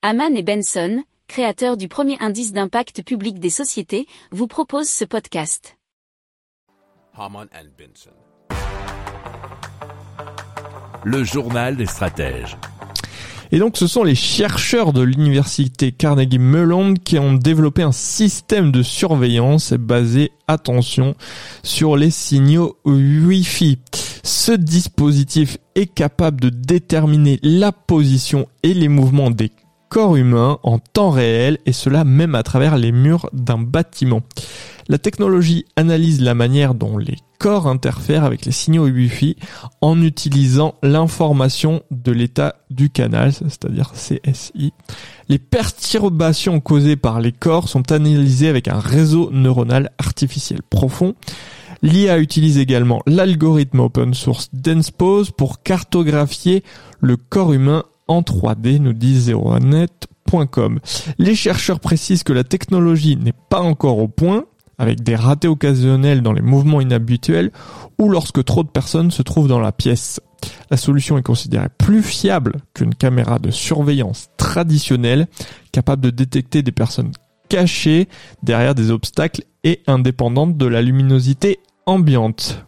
Haman et Benson, créateurs du premier indice d'impact public des sociétés, vous proposent ce podcast. Haman and Benson. Le journal des stratèges. Et donc ce sont les chercheurs de l'université Carnegie Mellon qui ont développé un système de surveillance basé, attention, sur les signaux Wi-Fi. Ce dispositif est capable de déterminer la position et les mouvements des corps humains en temps réel et cela même à travers les murs d'un bâtiment. La technologie analyse la manière dont les corps interfèrent avec les signaux Wi-Fi en utilisant l'information de l'état du canal, c'est-à-dire CSI. Les perturbations causées par les corps sont analysées avec un réseau neuronal artificiel profond. L'IA utilise également l'algorithme open source DensePose pour cartographier le corps humain en 3D, nous dit zeronet.com. Les chercheurs précisent que la technologie n'est pas encore au point, avec des ratés occasionnels dans les mouvements inhabituels ou lorsque trop de personnes se trouvent dans la pièce. La solution est considérée plus fiable qu'une caméra de surveillance traditionnelle capable de détecter des personnes cachées derrière des obstacles et indépendantes de la luminosité ambiante.